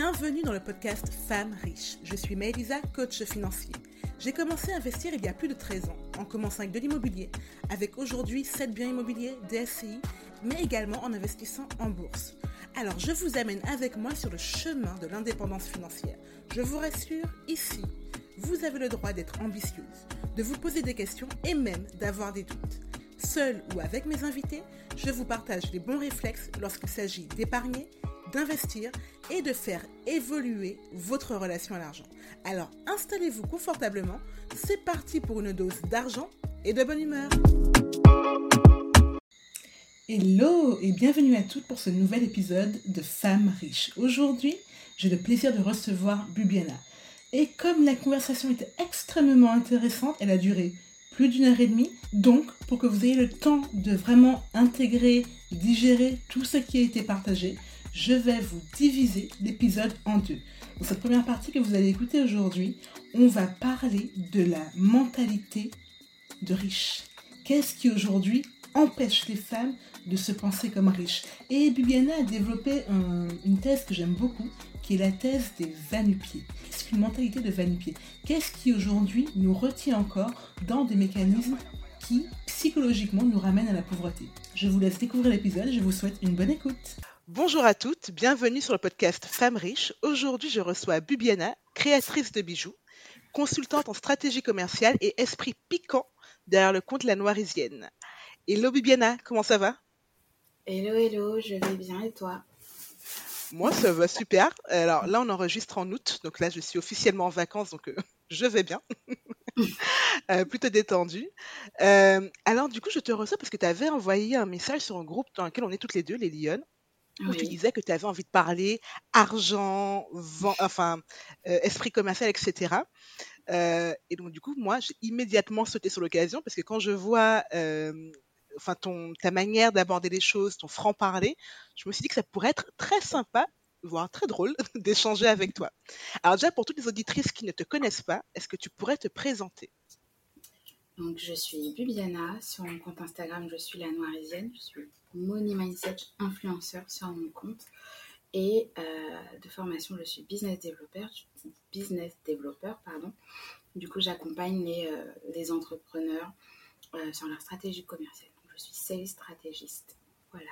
Bienvenue dans le podcast Femmes riches. Je suis Maëlisa, coach financier. J'ai commencé à investir il y a plus de 13 ans, en commençant avec de l'immobilier, avec aujourd'hui 7 biens immobiliers, DSCI, mais également en investissant en bourse. Alors je vous amène avec moi sur le chemin de l'indépendance financière. Je vous rassure, ici, vous avez le droit d'être ambitieuse, de vous poser des questions et même d'avoir des doutes. Seul ou avec mes invités, je vous partage les bons réflexes lorsqu'il s'agit d'épargner, d'investir et de faire évoluer votre relation à l'argent. Alors installez-vous confortablement, c'est parti pour une dose d'argent et de bonne humeur. Hello et bienvenue à toutes pour ce nouvel épisode de Femmes riches. Aujourd'hui, j'ai le plaisir de recevoir Bubiana. Et comme la conversation était extrêmement intéressante, elle a duré plus d'une heure et demie. Donc, pour que vous ayez le temps de vraiment intégrer, digérer tout ce qui a été partagé, je vais vous diviser l'épisode en deux. Dans cette première partie que vous allez écouter aujourd'hui, on va parler de la mentalité de riche. Qu'est-ce qui aujourd'hui empêche les femmes de se penser comme riches? Et Bibiana a développé une thèse que j'aime beaucoup, qui est la thèse des vanupiers. Qu'est-ce qu'une mentalité de vanupier Qu'est-ce qui aujourd'hui nous retient encore dans des mécanismes qui psychologiquement nous ramènent à la pauvreté? Je vous laisse découvrir l'épisode je vous souhaite une bonne écoute. Bonjour à toutes, bienvenue sur le podcast Femmes riches. Aujourd'hui, je reçois Bubiana, créatrice de bijoux, consultante en stratégie commerciale et esprit piquant derrière le compte La Noirisienne. Hello Bubiana, comment ça va? Hello, hello, je vais bien et toi? Moi, ça va super. Alors là, on enregistre en août, donc là, je suis officiellement en vacances, donc euh, je vais bien. Euh, plutôt détendu. Euh, alors, du coup, je te reçois parce que tu avais envoyé un message sur un groupe dans lequel on est toutes les deux, les Lyonnes, où tu disais que tu avais envie de parler argent, enfin, esprit commercial, etc. et donc, du coup, moi, j'ai immédiatement sauté sur l'occasion parce que quand je vois enfin ton ta manière d'aborder les choses, ton franc-parler, je me suis dit que ça pourrait être très sympa, voire très drôle, d'échanger avec toi. Alors déjà, pour toutes les auditrices qui ne te connaissent pas, est-ce que tu pourrais te présenter? Donc, je suis Bibiana. Sur mon compte Instagram, je suis la Noirisienne. Je suis Money Mindset influenceur sur mon compte. Et euh, de formation, je suis business développeur. Business pardon. Du coup, j'accompagne les, euh, les entrepreneurs euh, sur leur stratégie commerciale je suis sales stratégiste. Voilà.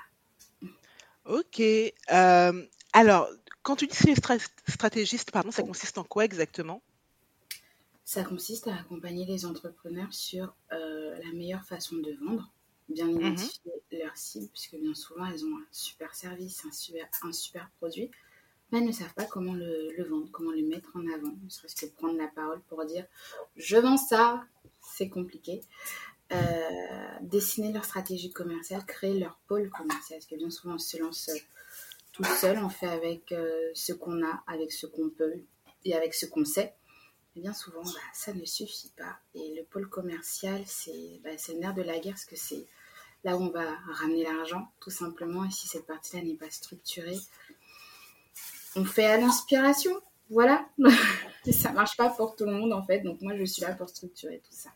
Ok. Alors, quand tu dis sales stratégiste, pardon, ça consiste en quoi exactement? Ça consiste à accompagner les entrepreneurs sur euh, la meilleure façon de vendre, bien mhm. identifier leur cible, puisque bien souvent elles ont un super service, un super, un super produit, mais elles ne savent pas comment le, le vendre, comment le mettre en avant, ne serait-ce que prendre la parole pour dire je vends ça, c'est compliqué. Euh, dessiner leur stratégie commerciale, créer leur pôle commercial. Parce que bien souvent, on se lance euh, tout seul, on fait avec euh, ce qu'on a, avec ce qu'on peut et avec ce qu'on sait. Et bien souvent, bah, ça ne suffit pas. Et le pôle commercial, c'est bah, le nerf de la guerre, parce que c'est là où on va ramener l'argent, tout simplement. Et si cette partie-là n'est pas structurée, on fait à l'inspiration. Voilà. ça marche pas pour tout le monde, en fait. Donc moi, je suis là pour structurer tout ça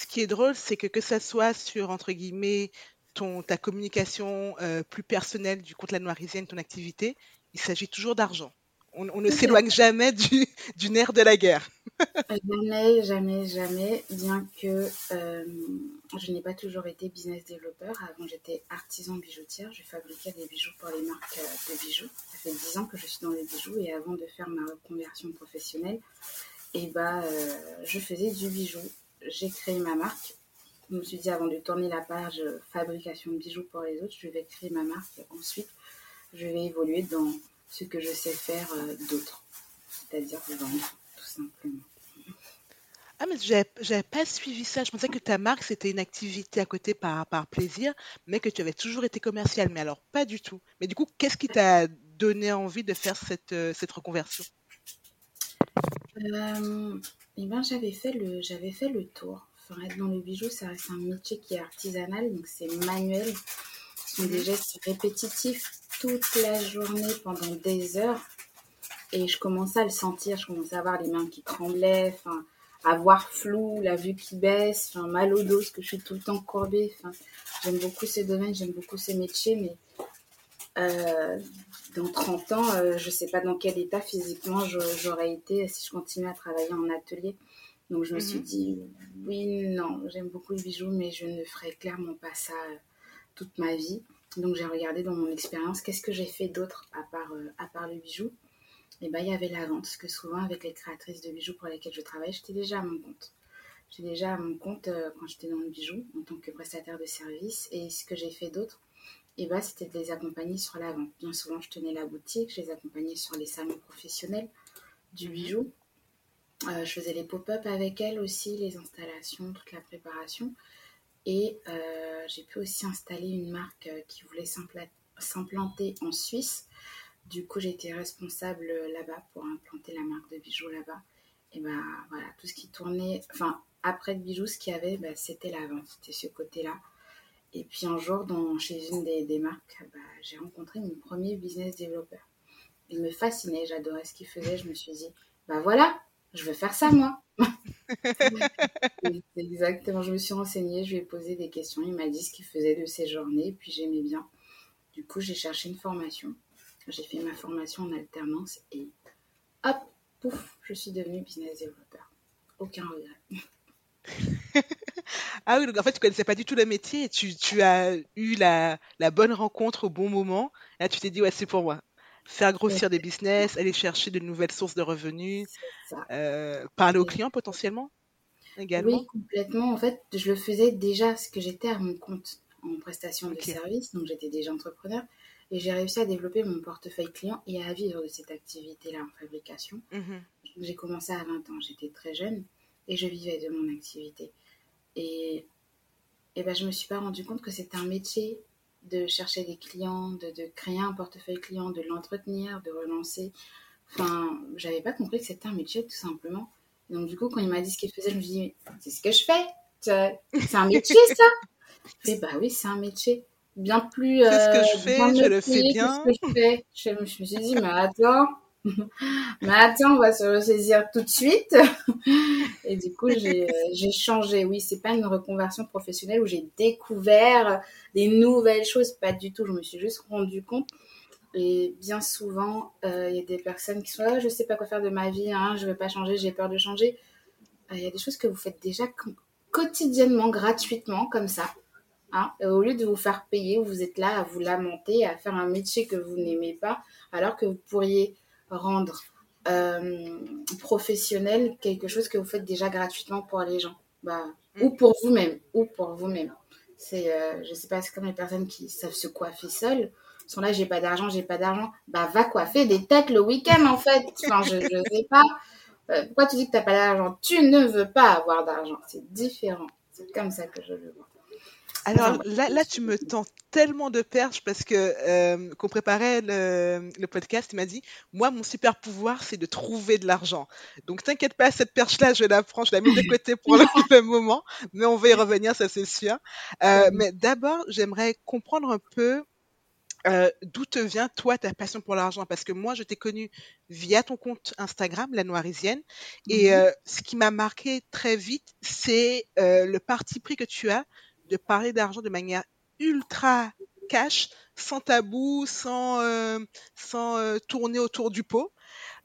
ce qui est drôle, c'est que que ça soit sur, entre guillemets, ton, ta communication euh, plus personnelle du compte La Noirisienne, ton activité, il s'agit toujours d'argent. On, ne s'éloigne jamais du, nerf de la guerre. jamais, jamais, jamais. Bien que euh, je n'ai pas toujours été business développeur. Avant, j'étais artisan bijoutière. Je fabriquais des bijoux pour les marques euh, de bijoux. Ça fait 10 ans que je suis dans les bijoux. Et avant de faire ma reconversion professionnelle, et eh bah, je faisais du bijou j'ai créé ma marque. Je me suis dit avant de tourner la page fabrication de bijoux pour les autres, je vais créer ma marque ensuite je vais évoluer dans ce que je sais faire euh, d'autre, c'est-à-dire vendre tout simplement. Ah mais j'avais pas suivi ça. Je pensais que ta marque c'était une activité à côté par, par plaisir, mais que tu avais toujours été commercial. Mais alors pas du tout. Mais du coup, qu'est-ce qui t'a donné envie de faire cette, euh, cette reconversion? Euh, eh ben, j'avais fait le, fait le tour. Enfin, être dans le bijou, ça reste un métier qui est artisanal, donc c'est manuel. Ce sont des mhm. gestes répétitifs toute la journée pendant des heures. Et je commençais à le sentir, je commençais à avoir les mains qui tremblaient, enfin, à voir flou, la vue qui baisse, enfin, mal au dos, parce que je suis tout le temps courbée. Enfin, j'aime beaucoup ces domaines, j'aime beaucoup ces métiers, mais euh, dans 30 ans, euh, je ne sais pas dans quel état physiquement j'aurais été si je continuais à travailler en atelier. Donc je me suis mhm. dit, oui, non, j'aime beaucoup le bijou, mais je ne ferai clairement pas ça toute ma vie. Donc j'ai regardé dans mon expérience qu'est-ce que j'ai fait d'autre à part, à part le bijou? Et bien il y avait la vente, parce que souvent avec les créatrices de bijoux pour lesquelles je travaille, j'étais déjà à mon compte. J'étais déjà à mon compte quand j'étais dans le bijou en tant que prestataire de service. Et ce que j'ai fait d'autre, et bah, c'était de les accompagner sur la vente. Bien souvent, je tenais la boutique, je les accompagnais sur les salons professionnels du mhm. bijou. Euh, je faisais les pop-up avec elles aussi, les installations, toute la préparation. Et euh, j'ai pu aussi installer une marque euh, qui voulait s'implanter en Suisse. Du coup, j'étais responsable là-bas pour implanter la marque de bijoux là-bas. Et bah voilà, tout ce qui tournait, enfin, après le bijou, ce qu'il y avait, bah, c'était la vente, c'était ce côté-là. Et puis un jour, dans, chez une des, marques, bah, j'ai rencontré mon premier business développeur. Il me fascinait, j'adorais ce qu'il faisait. Je me suis dit, bah voilà, je veux faire ça moi. Exactement, je me suis renseignée, je lui ai posé des questions. Il m'a dit ce qu'il faisait de ses journées, puis j'aimais bien. Du coup, j'ai cherché une formation. J'ai fait ma formation en alternance et hop, pouf, je suis devenue business développeur. Aucun regret. ah oui, donc en fait, tu connaissais pas du tout le métier tu, tu as eu la, la, bonne rencontre au bon moment. là, tu t'es dit, ouais, c'est pour moi. Faire grossir des business, aller chercher de nouvelles sources de revenus, euh, parler aux clients potentiellement également. Oui, complètement. En fait, je le faisais déjà parce que j'étais à mon compte en prestation de services, donc j'étais déjà entrepreneur. Et j'ai réussi à développer mon portefeuille client et à vivre de cette activité-là en fabrication. Mhm. J'ai commencé à 20 ans, j'étais très jeune et je vivais de mon activité. Et, et ben, je ne me suis pas rendu compte que c'était un métier de chercher des clients, de, de créer un portefeuille client, de l'entretenir, de relancer. Enfin, j'avais pas compris que c'était un métier tout simplement. donc du coup, quand il m'a dit ce qu'il faisait, je me suis dit, c'est ce que je fais. C'est un métier ça. Je bah oui, c'est un métier bien plus. C'est ce que euh, je fais, je le fais bien. Que je, fais. Je, me suis dit, mais attends, mais attends, on va se ressaisir tout de suite. Et du coup, j'ai changé. Oui, c'est pas une reconversion professionnelle où j'ai découvert des nouvelles choses, pas du tout. Je me suis juste rendu compte. Et bien souvent, euh, il y a des personnes qui sont là, je sais pas quoi faire de ma vie, hein, je vais pas changer, j'ai peur de changer. Euh, il y a des choses que vous faites déjà quotidiennement, gratuitement, comme ça. Hein. au lieu de vous faire payer, vous êtes là à vous lamenter, à faire un métier que vous n'aimez pas, alors que vous pourriez rendre euh, professionnel quelque chose que vous faites déjà gratuitement pour les gens. Bah, mm. Ou pour vous-même. Ou pour vous-même. C'est, euh, je sais pas, c'est comme les personnes qui savent se coiffer seules. Sont là, j'ai pas d'argent, j'ai pas d'argent. Bah, va coiffer des têtes le week-end, en fait. Enfin, je, je sais pas. Euh, pourquoi tu dis que t'as pas d'argent? Tu ne veux pas avoir d'argent. C'est différent. C'est comme ça que je le vois. Alors là, là, tu me tends tellement de perches parce que euh, qu'on préparait le, le, podcast, il m'a dit, moi, mon super pouvoir, c'est de trouver de l'argent. Donc t'inquiète pas, cette perche-là, je la prends, je la mets de côté pour le moment, mais on va y revenir, ça c'est sûr. Euh, mais d'abord, j'aimerais comprendre un peu euh, d'où te vient, toi, ta passion pour l'argent? Parce que moi, je t'ai connue via ton compte Instagram, La Noirisienne. Et mmh ce qui m'a marqué très vite, c'est le parti pris que tu as de parler d'argent de manière ultra cash, sans tabou, sans, euh, euh, tourner autour du pot.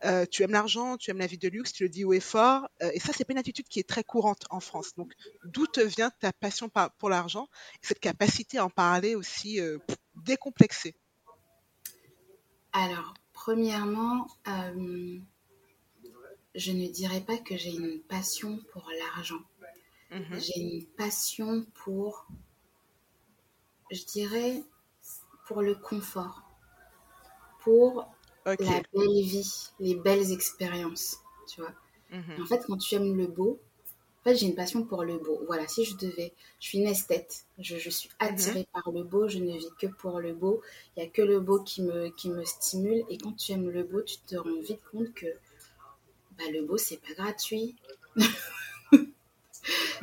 Euh, tu aimes l'argent, tu aimes la vie de luxe, tu le dis haut et fort. et ça, c'est pas une attitude qui est très courante en France. Donc, d'où te vient ta passion pour l'argent et cette capacité à en parler aussi décomplexée? Alors, premièrement, je ne dirais pas que j'ai une passion pour l'argent. Mhm. J'ai une passion pour, je dirais, pour le confort, pour la belle vie, les belles expériences, tu vois. Mhm. En fait, quand tu aimes le beau, en fait, j'ai une passion pour le beau. Voilà, si je devais, je suis une esthète, je, je suis attirée mhm. par le beau, je ne vis que pour le beau. Il n'y a que le beau qui me, qui me stimule. Et quand tu aimes le beau, tu te rends vite compte que bah, le beau, c'est pas gratuit.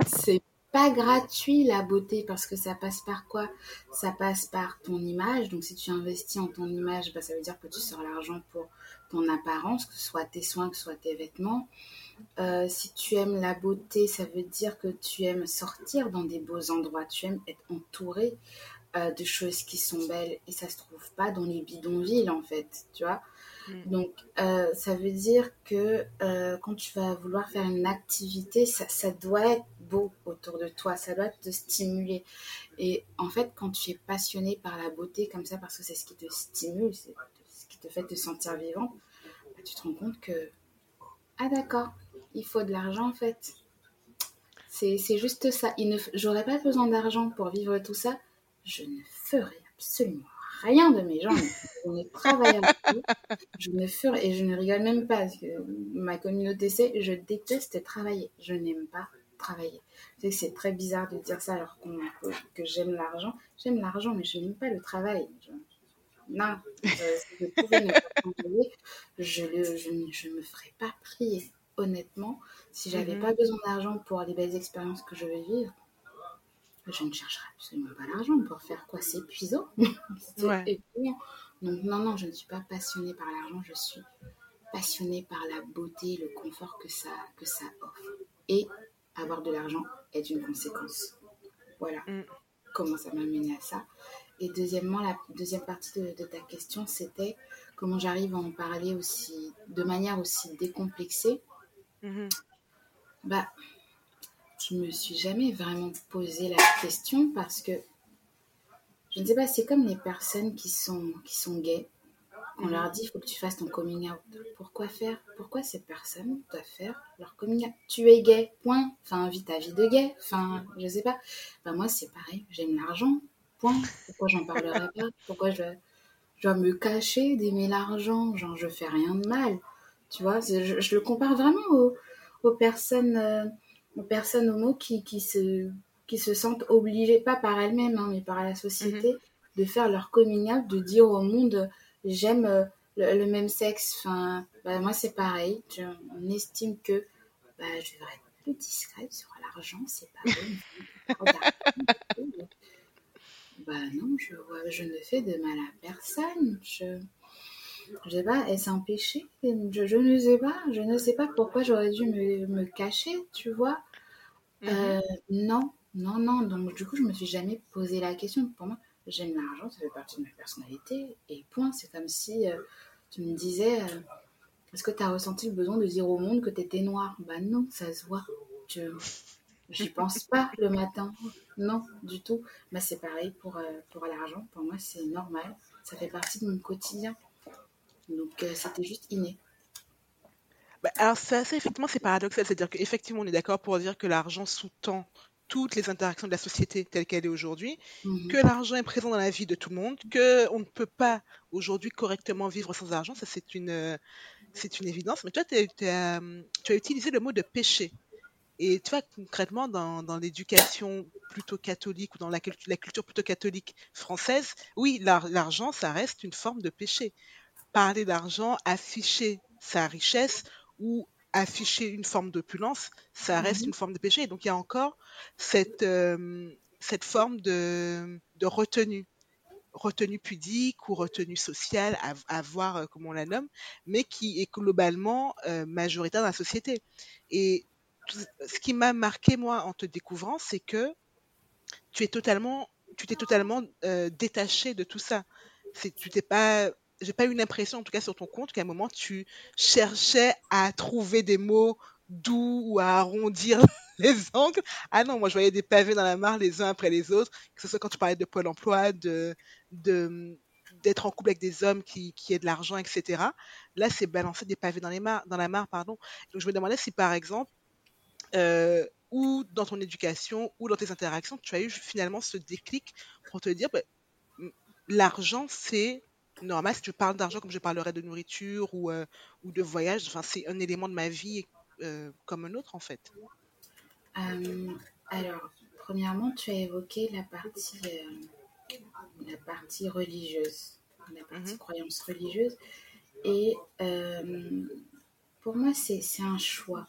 c'est pas gratuit la beauté parce que ça passe par quoi? Ça passe par ton image. Donc si tu investis en ton image, bah, ça veut dire que tu sors l'argent pour ton apparence, que ce soit tes soins, que ce soit tes vêtements. Euh, si tu aimes la beauté, ça veut dire que tu aimes sortir dans des beaux endroits, tu aimes être entouré euh, de choses qui sont belles et ça se trouve pas dans les bidonvilles en fait, tu vois? Mm. Donc euh, ça veut dire que euh, quand tu vas vouloir faire une activité, ça, doit être beau autour de toi, ça doit te stimuler. Et en fait, quand tu es passionné par la beauté comme ça, parce que c'est ce qui te stimule, c'est ce qui te fait te sentir vivant, bah, tu te rends compte que ah d'accord, il faut de l'argent en fait. C'est juste ça. J'aurais pas besoin d'argent pour vivre tout ça je ne ferai absolument rien de mes jambes. Je ne travaille Je ne ferai, et je ne rigole même pas, parce que ma communauté sait, je déteste travailler. Je n'aime pas travailler. c'est très bizarre de dire ça alors que j'aime l'argent. J'aime l'argent, mais je n'aime pas le travail. non, je, je, ne me ferai pas prier. Honnêtement, si j'avais n'avais mm-hmm. pas besoin d'argent pour les belles expériences que je veux vivre, je ne chercherai absolument pas l'argent pour faire quoi C'est épuisant. c'est Donc non, non, je ne suis pas passionnée par l'argent, je suis passionnée par la beauté, le confort que ça, que ça offre. Et avoir de l'argent est une conséquence. Voilà mm. comment ça m'a mené à ça. Et deuxièmement, la deuxième partie de, ta question, c'était comment j'arrive à en parler aussi, de manière aussi décomplexée. Mm-hmm. Bah, je me suis jamais vraiment posé la question parce que je ne sais pas, c'est comme les personnes qui sont, qui sont gays. On leur dit, il faut que tu fasses ton coming out. Pourquoi faire? Pourquoi ces personnes doivent faire leur coming out? Tu es gay, point. Enfin, vis ta vie de gay. Enfin, je sais pas. Ben, moi, c'est pareil. J'aime l'argent, point. Pourquoi j'en parlerai pas? Pourquoi je, dois me cacher d'aimer l'argent? Genre, je fais rien de mal. Tu vois, je, le compare vraiment aux. Euh, aux personnes homo qui, qui, se, qui se sentent obligées, pas par elles-mêmes, hein, mais par la société, mhm. de faire leur coming out, de dire au monde j'aime euh, le, même sexe. Enfin, bah, moi, c'est pareil. on estime que bah, je devrais être plus discrète sur l'argent, c'est pas bon. bah non, je, je ne fais de mal à personne. Je, je sais pas, est-ce un péché je, je, ne sais pas. Je ne sais pas pourquoi j'aurais dû me, me, cacher, tu vois. Mhm. Euh, non, non, non. Donc, du coup, je me suis jamais posé la question. Pour moi, j'aime l'argent, ça fait partie de ma personnalité. Et point. C'est comme si euh, tu me disais euh, Est-ce que tu as ressenti le besoin de dire au monde que tu étais noir? Bah non, ça se voit. Je J'y pense pas le matin. Non, du tout. Bah, c'est pareil pour, pour l'argent. Pour moi, c'est normal. Ça fait partie de mon quotidien. Donc euh, c'était juste inné. Bah, alors ça, effectivement, c'est paradoxal. C'est-à-dire qu'effectivement, on est d'accord pour dire que l'argent sous-tend toutes les interactions de la société telle qu'elle est aujourd'hui, mhm. que l'argent est présent dans la vie de tout le monde, qu'on ne peut pas aujourd'hui correctement vivre sans argent, ça c'est une, c'est une évidence. Mais toi, tu as utilisé le mot de péché. Et tu vois, concrètement, dans, dans l'éducation plutôt catholique ou dans la, la, culture plutôt catholique française, oui, l'argent, ça reste une forme de péché parler d'argent, afficher sa richesse ou afficher une forme d'opulence, ça reste mmh une forme de péché. Donc il y a encore cette, euh, cette forme de, de, retenue, retenue pudique ou retenue sociale, à, voir euh, comment on la nomme, mais qui est globalement euh, majoritaire dans la société. Et ce qui m'a marqué moi en te découvrant, c'est que tu es totalement, tu t'es totalement détaché de tout ça. Tu t'es pas j'ai pas eu l'impression, en tout cas sur ton compte, qu'à un moment tu cherchais à trouver des mots doux ou à arrondir les angles. Ah non, moi je voyais des pavés dans la mare les uns après les autres, que ce soit quand tu parlais de Pôle emploi, de, d'être en couple avec des hommes qui, qui aient de l'argent, etc. Là, c'est balancer des pavés dans, les mar dans la mare. Pardon. Donc je me demandais si par exemple, euh, ou dans ton éducation, ou dans tes interactions, tu as eu finalement ce déclic pour te dire, bah, l'argent, c'est normal, si je parle d'argent comme je parlerais de nourriture ou, euh, ou de voyage, enfin, c'est un élément de ma vie euh, comme un autre en fait. Euh, alors, premièrement, tu as évoqué la partie, la partie religieuse, la partie mmh croyance religieuse. Et pour moi, c'est un choix.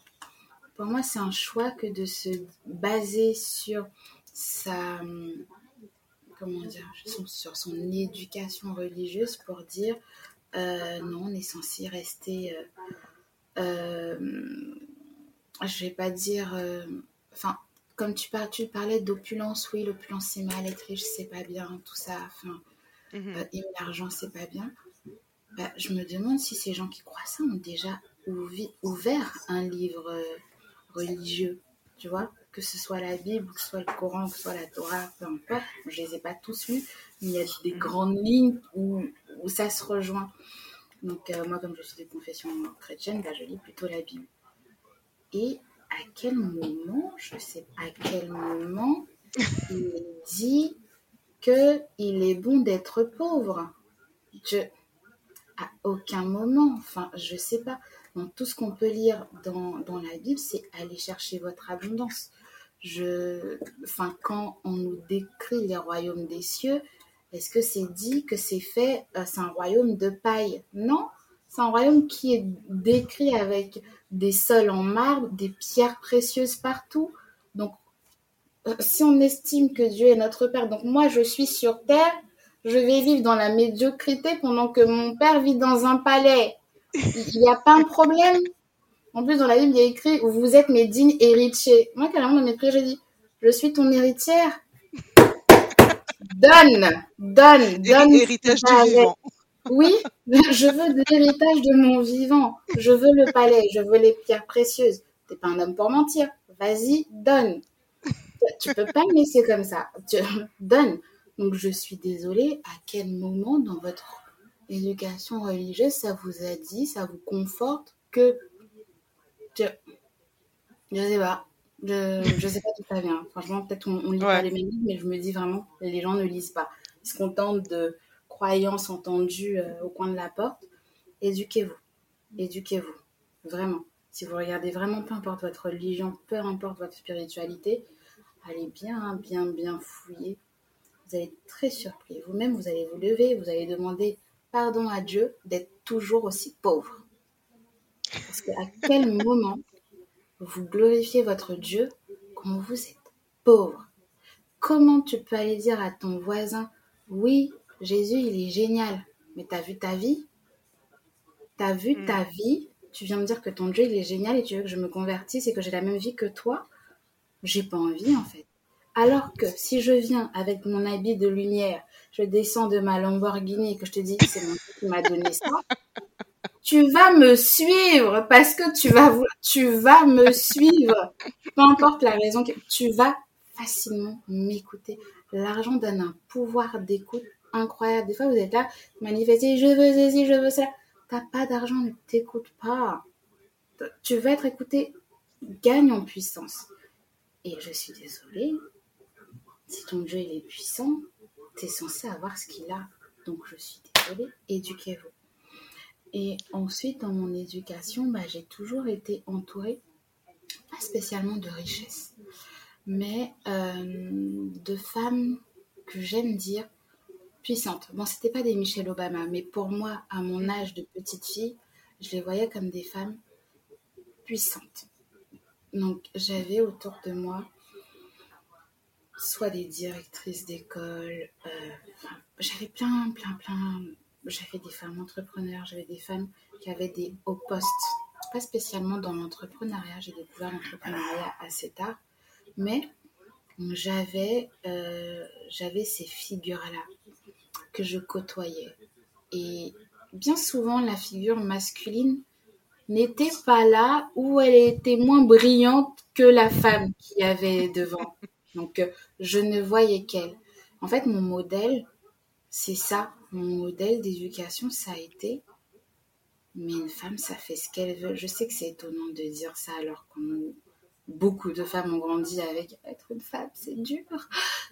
Pour moi, c'est un choix que de se baser sur sa comment dire, sur son éducation religieuse pour dire euh, non, on est censé rester. Euh, euh, je vais pas dire. Enfin, comme tu, par, tu parlais d'opulence, oui, l'opulence c'est mal, être riche c'est pas bien, tout ça, enfin, Mhm. euh, l'argent c'est pas bien. Bah, je me demande si ces gens qui croient ça ont déjà ouvi- ouvert un livre euh, religieux, tu vois, que ce soit la Bible, que ce soit le Coran, que ce soit la Torah, peu importe. Je les ai pas tous lus, mais il y a des grandes lignes où, où ça se rejoint. Donc euh, moi, comme je suis de confession chrétienne, bah, je lis plutôt la Bible. Et à quel moment, je sais pas à quel moment, il dit que il est bon d'être pauvre? Je, à aucun moment, enfin, je sais pas. Donc, tout ce qu'on peut lire dans, dans la Bible, c'est aller chercher votre abondance. Je, enfin, quand on nous décrit les royaumes des cieux, est-ce que c'est dit que c'est fait, euh, c'est un royaume de paille? Non, c'est un royaume qui est décrit avec des sols en marbre, des pierres précieuses partout. Donc, euh, si on estime que Dieu est notre Père, donc moi je suis sur terre, je vais vivre dans la médiocrité pendant que mon père vit dans un palais. Il n'y a pas un problème? En plus, dans la Bible, il y a écrit Vous êtes mes dignes héritiers. Moi, carrément, dans mes prières, je dis Je suis ton héritière. Donne, donne, donne. Héri- Héritage du vivant. Oui, je veux de l'héritage de mon vivant. Je veux le palais, je veux les pierres précieuses. T'es pas un homme pour mentir. Vas-y, donne. Tu peux pas me laisser comme ça. Tu... Donne. Donc je suis désolée. À quel moment dans votre éducation religieuse ça vous a dit, ça vous conforte que je, je sais pas. Je, je sais pas d'où ça vient. Franchement, peut-être on, on lit pas les mêmes livres, mais je me dis vraiment, les gens ne lisent pas. Ils se contentent de croyances entendues euh, au coin de la porte. Éduquez-vous. Éduquez-vous. Vraiment. Si vous regardez vraiment, peu importe votre religion, peu importe votre spiritualité, allez bien, bien, bien fouiller. Vous allez être très surpris. Vous-même, vous allez vous lever, vous allez demander pardon à Dieu d'être toujours aussi pauvre. Parce qu'à quel moment vous glorifiez votre Dieu quand vous êtes pauvre? Comment tu peux aller dire à ton voisin, oui, Jésus, il est génial, mais t'as vu ta vie? T'as vu Mm. ta vie? Tu viens me dire que ton Dieu, il est génial et tu veux que je me convertisse et que j'ai la même vie que toi? J'ai pas envie, en fait. Alors que si je viens avec mon habit de lumière, je descends de ma Lamborghini et que je te dis, c'est mon Dieu qui m'a donné ça, tu vas me suivre parce que tu vas, tu vas me suivre. Peu importe la raison, que tu vas facilement m'écouter. L'argent donne un pouvoir d'écoute incroyable. Des fois, vous êtes là, manifestez, je veux ceci, je veux cela. T'as pas d'argent, ne t'écoute pas. Tu vas être écouté, gagne en puissance. Et je suis désolée, si ton Dieu il est puissant, t'es censé avoir ce qu'il a. Donc je suis désolée, éduquez-vous. Et ensuite, dans mon éducation, bah, j'ai toujours été entourée, pas spécialement de richesse, mais euh, de femmes que j'aime dire puissantes. Bon, c'était pas des Michelle Obama, mais pour moi, à mon âge de petite fille, je les voyais comme des femmes puissantes. Donc, j'avais autour de moi soit des directrices d'école, euh, j'avais plein, plein, plein. J'avais des femmes entrepreneurs, j'avais des femmes qui avaient des hauts postes. Pas spécialement dans l'entrepreneuriat, j'ai découvert l'entrepreneuriat assez tard, mais j'avais euh, ces figures-là que je côtoyais. Et bien souvent, la figure masculine n'était pas là ou elle était moins brillante que la femme qui avait devant. Donc, euh, je ne voyais qu'elle. En fait, mon modèle, c'est ça. Mon modèle d'éducation, ça a été. Mais une femme, ça fait ce qu'elle veut. Je sais que c'est étonnant de dire ça alors que beaucoup de femmes ont grandi avec être une femme, c'est dur.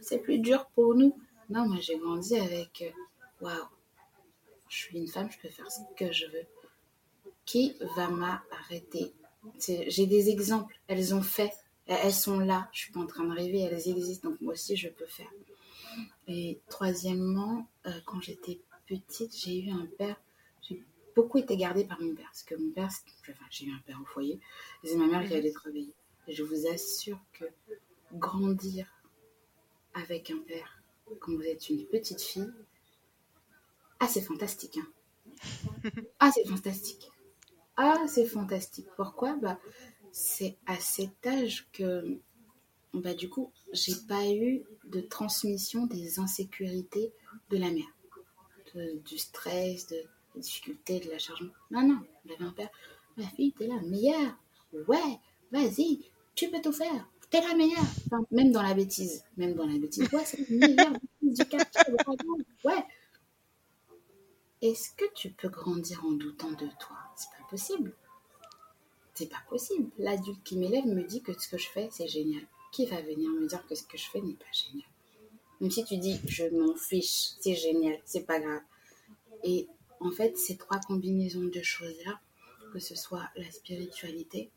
C'est plus dur pour nous. Non, moi, j'ai grandi avec euh, waouh, je suis une femme, je peux faire ce que je veux. Qui va m'arrêter? J'ai des exemples. Elles ont fait. Elles sont là. Je suis pas en train de rêver. Elles existent. Donc moi aussi, je peux faire. Et troisièmement, euh, quand j'étais petite, j'ai eu un père. J'ai beaucoup été gardée par mon père. Parce que mon père, enfin, j'ai eu un père au foyer. C'est ma mère qui allait travailler. Et je vous assure que grandir avec un père quand vous êtes une petite fille, ah, c'est fantastique. hein. Ah, c'est fantastique. Ah, c'est fantastique. Pourquoi? Bah, C'est à cet âge que bah, du coup, j'ai pas eu de transmission des insécurités de la mère, du stress, de, des difficultés, de la charge. Non, non, j'avais un père. Ma fille, t'es la meilleure. Ouais, vas-y, tu peux tout faire. T'es la meilleure. même dans la bêtise. Même dans la bêtise. Ouais, c'est la meilleure du quartier. Ouais. Est-ce que tu peux grandir en doutant de toi? C'est pas possible. C'est pas possible. L'adulte qui m'élève me dit que ce que je fais, c'est génial. Qui va venir me dire que ce que je fais n'est pas génial Même si tu dis, je m'en fiche, c'est génial, c'est pas grave. Et en fait, ces trois combinaisons de choses-là, que ce soit la spiritualité,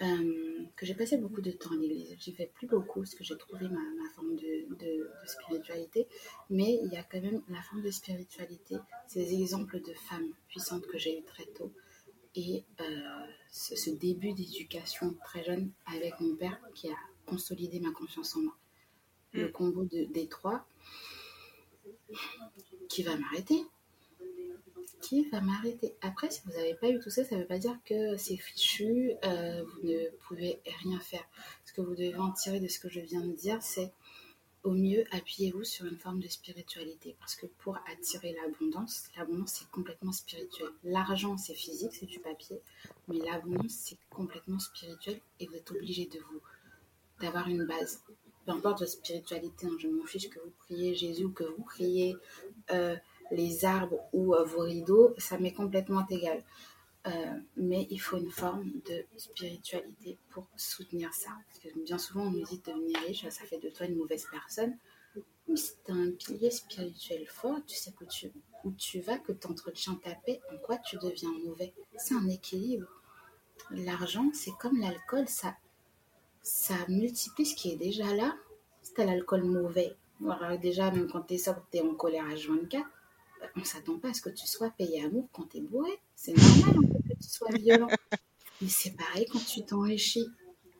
euh, que j'ai passé beaucoup de temps à l'église. J'y vais plus beaucoup parce que j'ai trouvé ma, forme de, spiritualité, mais il y a quand même la forme de spiritualité, ces exemples de femmes puissantes que j'ai eu très tôt, et euh, ce, début d'éducation très jeune avec mon père qui a consolidé ma confiance en moi. Le mm. combo des trois qui va m'arrêter qui va m'arrêter. Après, si vous n'avez pas eu tout ça, ça ne veut pas dire que c'est fichu, euh, vous ne pouvez rien faire. Ce que vous devez en tirer de ce que je viens de dire, c'est au mieux, appuyez-vous sur une forme de spiritualité. Parce que pour attirer l'abondance, l'abondance, c'est complètement spirituel. L'argent, c'est physique, c'est du papier. Mais l'abondance, c'est complètement spirituel. Et vous êtes obligé de vous, d'avoir une base. Peu importe votre spiritualité, hein, je m'en fiche que vous priez Jésus ou que vous priez euh, les arbres ou euh, vos rideaux, ça m'est complètement égal. Euh, mais il faut une forme de spiritualité pour soutenir ça. Parce que bien souvent, on nous dit de devenir riche, ça fait de toi une mauvaise personne. Mais si tu as un pilier spirituel fort, tu sais où tu, où tu vas, que tu entretiens ta paix, en quoi tu deviens mauvais? C'est un équilibre. L'argent, c'est comme l'alcool, ça, ça multiplie ce qui est déjà là. Si tu as l'alcool mauvais, déjà, même quand tu es sobre, tu es en colère à 24 on s'attend pas à ce que tu sois payé à mort quand tu es bourré. C'est normal que tu sois violent. Mais c'est pareil quand tu t'enrichis.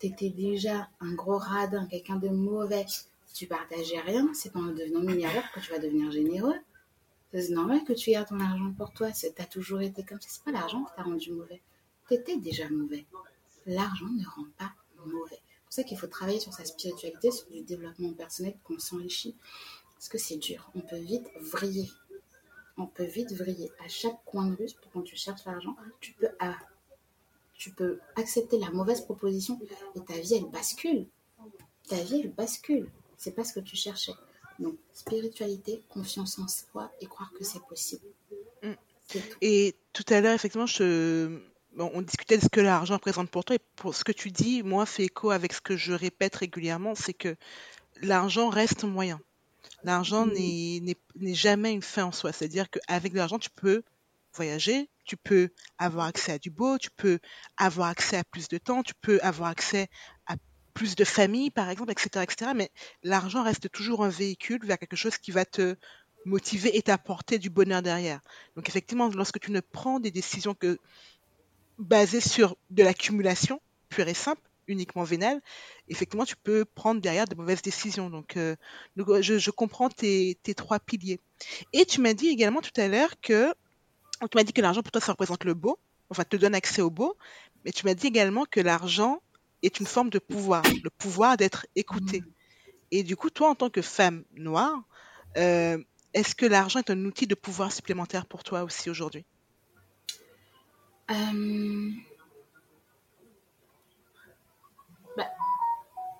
Tu étais déjà un gros radin, quelqu'un de mauvais. Tu partageais rien. C'est pas en devenant milliardaire que tu vas devenir généreux. C'est normal que tu gardes ton argent pour toi. Tu as toujours été comme ça. C'est pas l'argent qui t'a rendu mauvais. Tu étais déjà mauvais. L'argent ne rend pas mauvais. C'est pour ça qu'il faut travailler sur sa spiritualité, sur du développement personnel, qu'on s'enrichit. Parce que c'est dur. On peut vite vriller on peut vite vriller. À chaque coin de rue, quand tu cherches l'argent, tu peux, ah, tu peux accepter la mauvaise proposition et ta vie, elle bascule. Ta vie, elle bascule. C'est pas ce que tu cherchais. Donc, spiritualité, confiance en soi et croire que c'est possible. Mm. Et tout à l'heure, effectivement, je... on discutait de ce que l'argent représente pour toi. Et pour ce que tu dis, moi, fait écho avec ce que je répète régulièrement, c'est que l'argent reste moyen. L'argent n'est jamais une fin en soi. C'est-à-dire qu'avec de l'argent, tu peux voyager, tu peux avoir accès à du beau, tu peux avoir accès à plus de temps, tu peux avoir accès à plus de famille, par exemple, etc., etc. Mais l'argent reste toujours un véhicule vers quelque chose qui va te motiver et t'apporter du bonheur derrière. Donc effectivement, lorsque tu ne prends des décisions que basées sur de l'accumulation pure et simple, uniquement vénale, effectivement, tu peux prendre derrière de mauvaises décisions. Donc, euh, je, comprends tes, trois piliers. Et tu m'as dit également tout à l'heure que, tu m'as dit que l'argent pour toi, ça représente le beau, enfin, te donne accès au beau, mais tu m'as dit également que l'argent est une forme de pouvoir, le pouvoir d'être écouté. Et du coup, toi, en tant que femme noire, euh, est-ce que l'argent est un outil de pouvoir supplémentaire pour toi aussi aujourd'hui? Euh,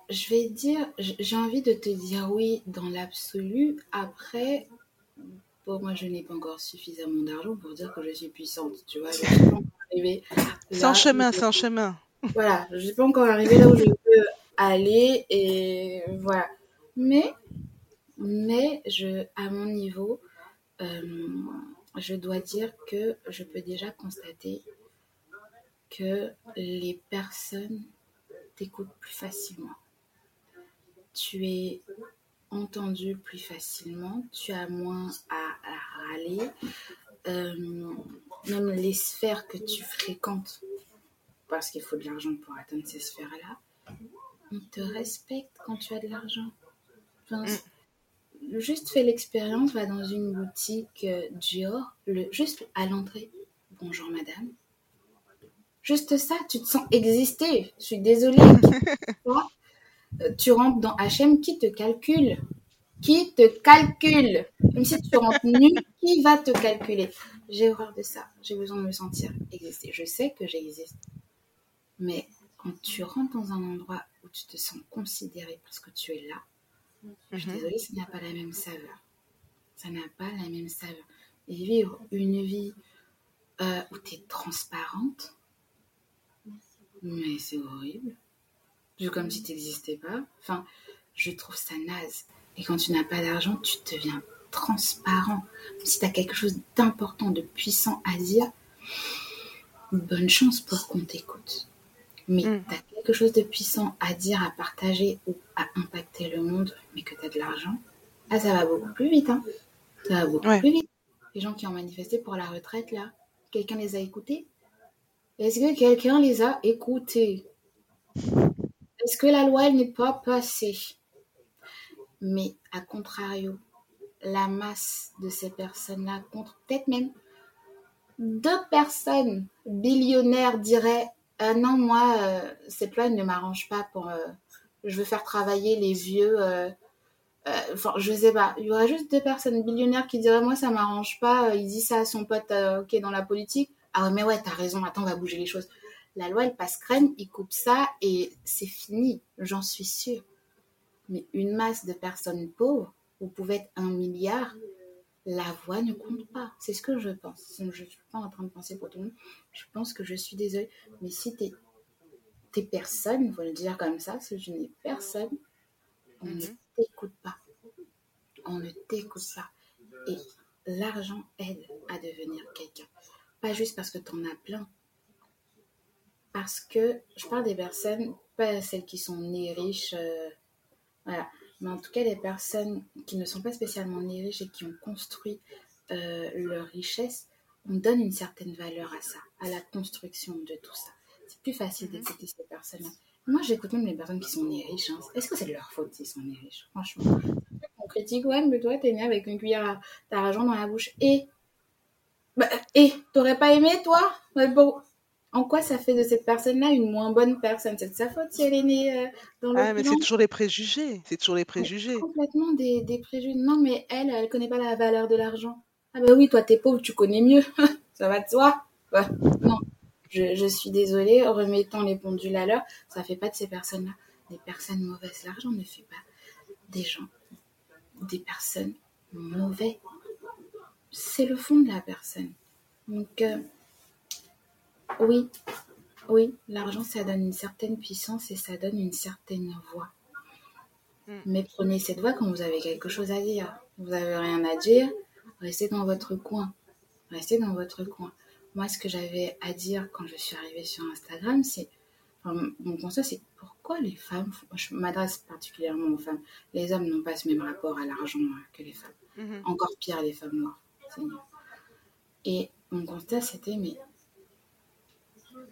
je vais dire, j'ai envie de te dire oui dans l'absolu. Après, pour moi, je n'ai pas encore suffisamment d'argent pour dire que je suis puissante. Tu vois, je suis pas encore arrivée. C'est un chemin, un chemin. Voilà, je ne suis pas encore arrivée là où je veux aller et voilà. Mais, mais je, à mon niveau, euh, je dois dire que je peux déjà constater que les personnes t'écoutent plus facilement tu es entendu plus facilement, tu as moins à, râler. Euh, même les sphères que tu fréquentes, parce qu'il faut de l'argent pour atteindre ces sphères-là, on te respecte quand tu as de l'argent. Mm. juste fais l'expérience, va dans une boutique euh, Dior, le, juste à l'entrée, bonjour madame. Juste ça, tu te sens exister. Je suis désolée. euh, tu rentres dans HM, qui te calcule Qui te calcule? Même si tu rentres nu, qui va te calculer? J'ai horreur de ça. J'ai besoin de me sentir exister. Je sais que j'existe. Mais quand tu rentres dans un endroit où tu te sens considéré parce que tu es là, je suis mhm. désolée, ça n'a pas la même saveur. Ça n'a pas la même saveur. Et vivre une vie euh, où tu es transparente, mais c'est horrible. C'est comme si tu n'existais pas. Enfin, je trouve ça naze. Et quand tu n'as pas d'argent, tu deviens transparent. Si tu as quelque chose d'important, de puissant à dire, bonne chance pour qu'on t'écoute. Mais mm. tu as quelque chose de puissant à dire, à partager ou à impacter le monde, mais que tu as de l'argent, ah, ça va beaucoup plus vite. Hein. Ça va beaucoup plus vite. Les gens qui ont manifesté pour la retraite, là, quelqu'un les a écoutés? Est-ce que quelqu'un les a écoutés? Est-ce que la loi, n'est pas passée? Mais à contrario, la masse de ces personnes-là, contre peut-être même deux personnes billionnaires diraient euh, non, moi, euh, cette loi ne m'arrange pas pour. Euh, je veux faire travailler les vieux. Enfin, je sais pas. Il y aura juste deux personnes billionnaires qui diraient Moi, ça m'arrange pas. Il dit ça à son pote qui est dans la politique. Ah, mais ouais, t'as raison. Attends, on va bouger les choses. La loi, elle passe crème, il coupe ça et c'est fini. J'en suis sûre. Mais une masse de personnes pauvres, vous pouvez être un milliard, la voix ne compte pas. C'est ce que je pense. Je ne suis pas en train de penser pour tout le monde. Je pense que je suis désolée. Mais si tu es, personne, il faut le dire comme ça, si je n'ai personne, on ne mhm. t'écoute pas. On ne t'écoute pas. Et l'argent aide à devenir quelqu'un. Pas juste parce que tu en as plein. Parce que je parle des personnes, pas celles qui sont nées riches. Euh, voilà mais en tout cas les personnes qui ne sont pas spécialement nées riches et qui ont construit euh, leur richesse, on donne une certaine valeur à ça, à la construction de tout ça. C'est plus facile mhm. d'écouter ces personnes-là. Moi, j'écoute même les personnes qui sont nées riches. Hein. Est-ce que c'est de leur faute s'ils sont nés riches? Franchement. On critique, ouais, mais toi, t'es né avec une cuillère d'argent dans la bouche. Et bah, Et T'aurais pas aimé, toi? Bon, en quoi ça fait de cette personne-là une moins bonne personne? C'est de sa faute si elle est née euh, dans le. Ah, mais c'est toujours les préjugés. C'est toujours les préjugés. complètement des, préjugés. Non, mais elle, elle connaît pas la valeur de l'argent. Ah bah oui, toi, t'es pauvre, tu connais mieux. ça va de soi. non, je, suis désolée. Remettons les pendules à l'heure. Ça fait pas de ces personnes-là des personnes mauvaises. L'argent ne fait pas des gens des personnes mauvaises. C'est le fond de la personne. Donc. Euh, oui, oui, l'argent, ça donne une certaine puissance et ça donne une certaine voix. Hmm. Mais prenez cette voix quand vous avez quelque chose à dire. Vous n'avez rien à dire, restez dans votre coin. Restez dans votre coin. Moi, ce que j'avais à dire quand je suis arrivée sur Instagram, c'est. mon constat, c'est pourquoi les femmes. Je m'adresse particulièrement aux femmes. Les hommes n'ont pas ce même rapport à l'argent que les femmes. Mhm. Encore pire, les femmes noires. Et mon constat, c'était mais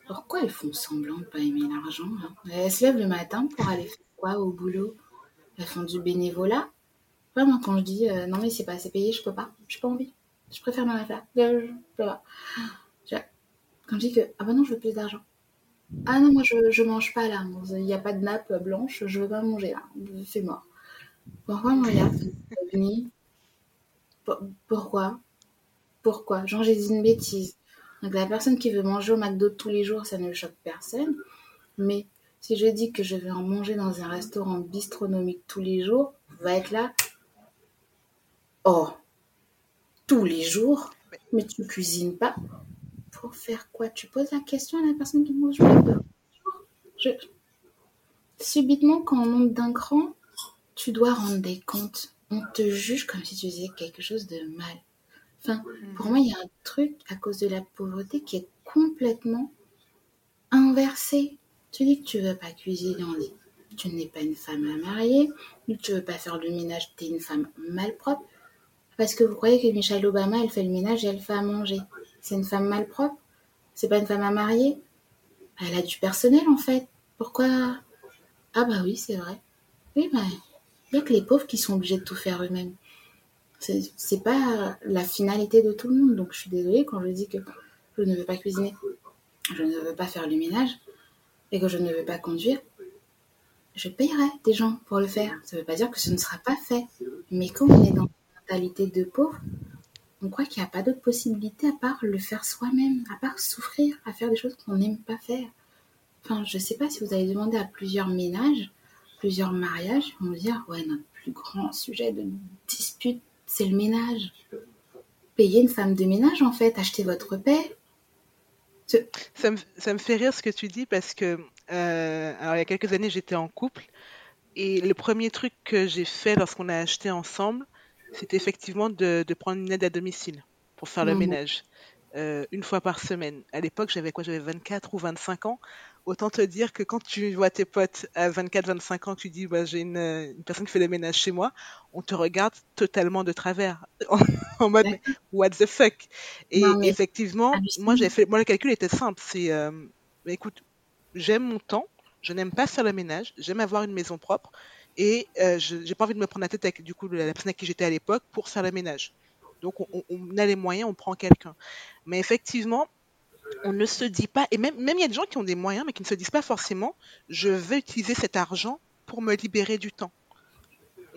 pourquoi elles font semblant de pas aimer l'argent Elles se lèvent le matin pour aller faire quoi au boulot? Elles font du bénévolat? Vraiment, quand je dis euh, non mais c'est pas assez payé, je peux pas, j'ai pas envie. Je préfère m'en faire. Je, peux pas. Quand je dis que ah bah non, je veux plus d'argent. Ah non, moi je, je mange pas là. Il n'y a pas de nappe blanche, je veux pas manger là. C'est mort. Pourquoi on regarde Pourquoi? Pourquoi Genre j'ai dit une bêtise. Donc la personne qui veut manger au McDo tous les jours, ça ne choque personne. Mais si je dis que je vais en manger dans un restaurant bistronomique tous les jours, va être là. Oh, tous les jours, mais tu cuisines pas. Pour faire quoi? Tu poses la question à la personne qui mange au McDo. Je... Subitement, quand on monte d'un cran, tu dois rendre des comptes. On te juge comme si tu faisais quelque chose de mal. Enfin, pour moi, il y a un truc à cause de la pauvreté qui est complètement inversé. Tu dis que tu veux pas cuisiner. Tu n'es pas une femme à marier, tu veux pas faire le ménage, tu es une femme malpropre. Parce que vous croyez que Michelle Obama, elle fait le ménage et elle fait à manger. C'est une femme malpropre C'est pas une femme à marier Elle a du personnel en fait. Pourquoi? Ah bah oui, c'est vrai. Oui, bah, il n'y a que les pauvres qui sont obligés de tout faire eux-mêmes c'est pas la finalité de tout le monde. Donc je suis désolée quand je dis que je ne veux pas cuisiner, je ne veux pas faire le ménage et que je ne veux pas conduire. je payerai des gens pour le faire. Ça ne veut pas dire que ce ne sera pas fait. Mais comme on est dans une mentalité de pauvre, on croit qu'il n'y a pas d'autre possibilité à part le faire soi-même, à part souffrir, à faire des choses qu'on n'aime pas faire. Enfin, je ne sais pas si vous avez demandé à plusieurs ménages, plusieurs mariages, ils vont dire, ouais, notre plus grand sujet de dispute, c'est le ménage. Payez une femme de ménage, en fait, achetez votre paix. Ça me, ça me fait rire ce que tu dis parce que, euh, alors il y a quelques années, j'étais en couple et le premier truc que j'ai fait lorsqu'on a acheté ensemble, c'était effectivement de, de prendre une aide à domicile pour faire le Mhm. ménage. euh, une fois par semaine. À l'époque, j'avais quoi? J'avais 24 ou 25 ans. Autant te dire que quand tu vois tes potes à 24-25 ans, tu dis, bah, j'ai une, euh, une personne qui fait le ménage chez moi, on te regarde totalement de travers, en, en mode, mais what the fuck? Et Non, mais effectivement, moi, j'avais fait, moi, le calcul était simple. C'est, euh, écoute, j'aime mon temps, je n'aime pas faire le ménage, j'aime avoir une maison propre, et euh, je j'ai pas envie de me prendre la tête avec, du coup, la personne avec qui j'étais à l'époque pour faire le ménage. Donc, on, on- on a les moyens, on prend quelqu'un. Mais effectivement, on ne se dit pas, et même même il y a des gens qui ont des moyens, mais qui ne se disent pas forcément, je vais utiliser cet argent pour me libérer du temps.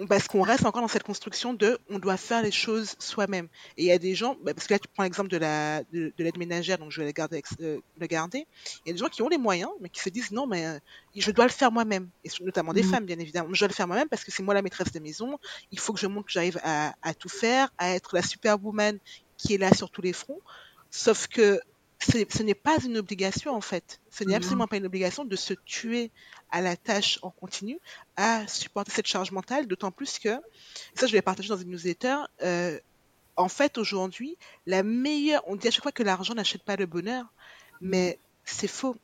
Parce qu'on reste encore dans cette construction de on doit faire les choses soi-même. Et il y a des gens, bah, parce que là tu prends l'exemple de la de, de l'aide ménagère, donc je vais le garder, ex- euh, le garder. Il y a des gens qui ont les moyens, mais qui se disent non, mais euh, je dois le faire moi-même. Et notamment des Mhm. femmes, bien évidemment. Je dois le faire moi-même parce que c'est moi la maîtresse de maison. Il faut que je montre que j'arrive à, à tout faire, à être la superwoman qui est là sur tous les fronts. Sauf que ce n'est pas une obligation en fait. Ce n'est Non. absolument pas une obligation de se tuer à la tâche en continu, à supporter cette charge mentale, d'autant plus que, ça je l'ai partagé dans une newsletter, euh, en fait aujourd'hui, la meilleure, on dit à chaque fois que l'argent n'achète pas le bonheur, mais c'est faux.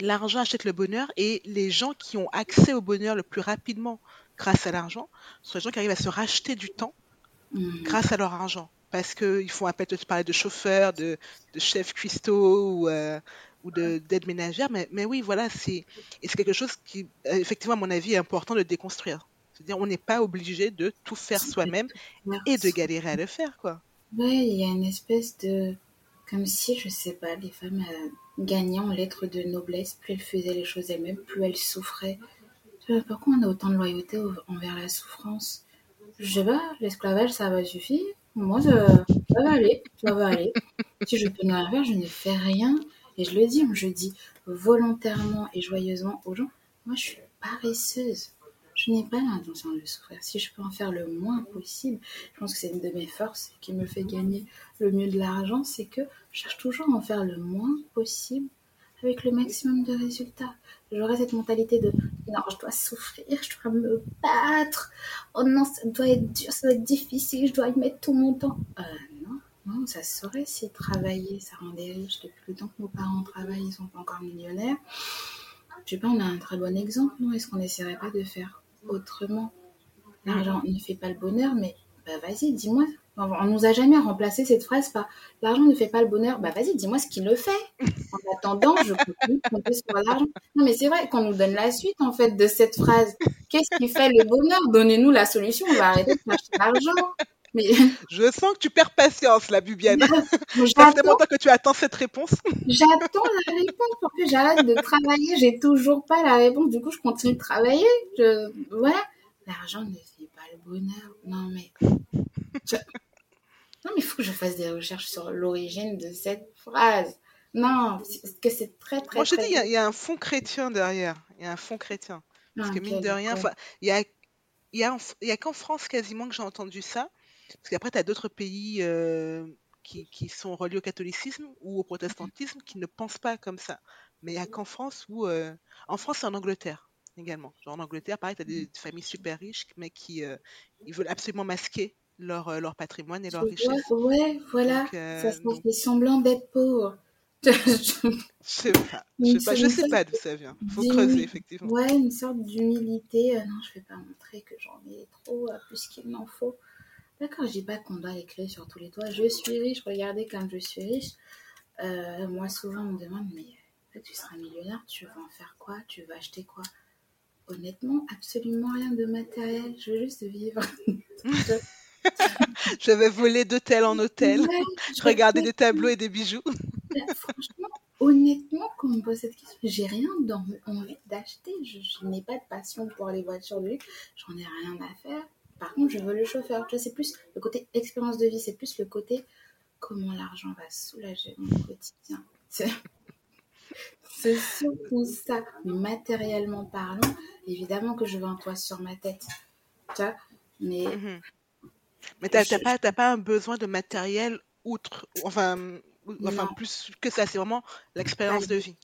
L'argent achète le bonheur et les gens qui ont accès au bonheur le plus rapidement grâce à l'argent sont les gens qui arrivent à se racheter du temps Mhm. grâce à leur argent. Parce qu'ils font appel, tu parlais de chauffeurs, de, de chefs cuistots ou, euh, ou de- d'aide ménagère. Mais, mais oui, voilà, c'est quelque chose qui, euh, effectivement, à mon avis, est important de déconstruire. C'est-à-dire, on n'est pas obligé de tout faire soi-même et de galérer à le faire, quoi. Ouais, il y a une espèce de. Comme si, je sais pas, les femmes euh, gagnaient en lettres de noblesse, plus elles faisaient les choses elles-mêmes, plus elles souffraient. Pourquoi on a autant de loyauté au- envers la souffrance? Je sais pas, l'esclavage, ça va suffire? Moi, ça, va aller, ça va aller. Si je peux ne rien faire, je ne fais rien. Et je le dis, je dis volontairement et joyeusement aux gens, moi, je suis paresseuse. Je n'ai pas l'intention de souffrir. Si je peux en faire le moins possible, je pense que c'est une de mes forces qui me fait gagner le mieux de l'argent, c'est que je cherche toujours à en faire le moins possible avec le maximum de résultats. J'aurais cette mentalité de non, je dois souffrir, je dois me battre. Oh non, ça doit être dur, ça doit être difficile, je dois y mettre tout mon temps. Euh, non, ça se saurait si travailler, ça rendait riche. Depuis le temps que nos parents travaillent, ils sont pas encore millionnaires. Je sais pas, on a un très bon exemple, non Est-ce qu'on n'essaierait pas de faire autrement? L'argent ne fait pas le bonheur, mais bah vas-y, dis-moi. On nous a jamais remplacé cette phrase par l'argent ne fait pas le bonheur. Bah vas-y, dis-moi ce qui le fait. En attendant, je continue de compter sur l'argent. Non, mais c'est vrai qu'on nous donne la suite en fait de cette phrase. Qu'est-ce qui fait le bonheur? Donnez-nous la solution. On va arrêter de chercher l'argent. Mais Je sens que tu perds patience, la Bubiane. Ça fait j'attends, longtemps que tu attends cette réponse. j'attends la réponse pour que j'arrête de travailler. J'ai toujours pas la réponse. Du coup, je continue de travailler. Je... Voilà. L'argent ne fait pas le bonheur. Non, mais. je- mais il faut que je fasse des recherches sur l'origine de cette phrase. Non, parce que c'est très, très. Moi, je te dis, il y a- il y, a un fond chrétien derrière. Il y a un fond chrétien. Parce Ah, que mine ok, de rien, il y a, y a, y a qu'en France quasiment que j'ai entendu ça. Parce qu'après, tu as d'autres pays euh, qui, qui sont reliés au catholicisme ou au protestantisme qui ne pensent pas comme ça. Mais il n'y a qu'en France où. euh, En France et en Angleterre également. Genre en Angleterre, pareil, tu as des familles super riches, mais qui euh, ils veulent absolument masquer leur, euh, leur patrimoine et leur vois, richesse. ouais, voilà. Donc, euh, Ça, donc, fait semblant d'être pauvre. Je- sais pas. Je sais pas, je sais pas d'où ça vient. Faut creuser, effectivement. Ouais, une sorte d'humilité. Euh, non, je vais pas montrer que j'en ai trop, euh, plus qu'il n'en faut. D'accord, je dis pas qu'on doit écrire sur tous les toits. Je suis riche, regardez comme je suis riche. Euh, moi, souvent, on me demande, mais tu seras millionnaire, tu vas en faire quoi? Tu vas acheter quoi? Honnêtement, absolument rien de matériel. Je veux juste vivre. Je- Je vais voler d'hôtel en hôtel. Ouais, Je regardais des tableaux et des bijoux. Franchement, honnêtement, quand on me pose cette question, j'ai rien dans, envie d'acheter. Je, n'ai pas de passion pour les voitures de luxe. J'en ai rien à faire. Par contre, je veux le chauffeur. Tu vois, c'est plus le côté expérience de vie. C'est plus le côté comment l'argent va soulager mon quotidien. C'est surtout ça. Matériellement parlant, évidemment que je veux un toit sur ma tête. Tu vois, mais. Mhm. Mais t'as pas, pas un besoin de matériel outre, enfin, enfin plus que ça. C'est vraiment l'expérience de vie.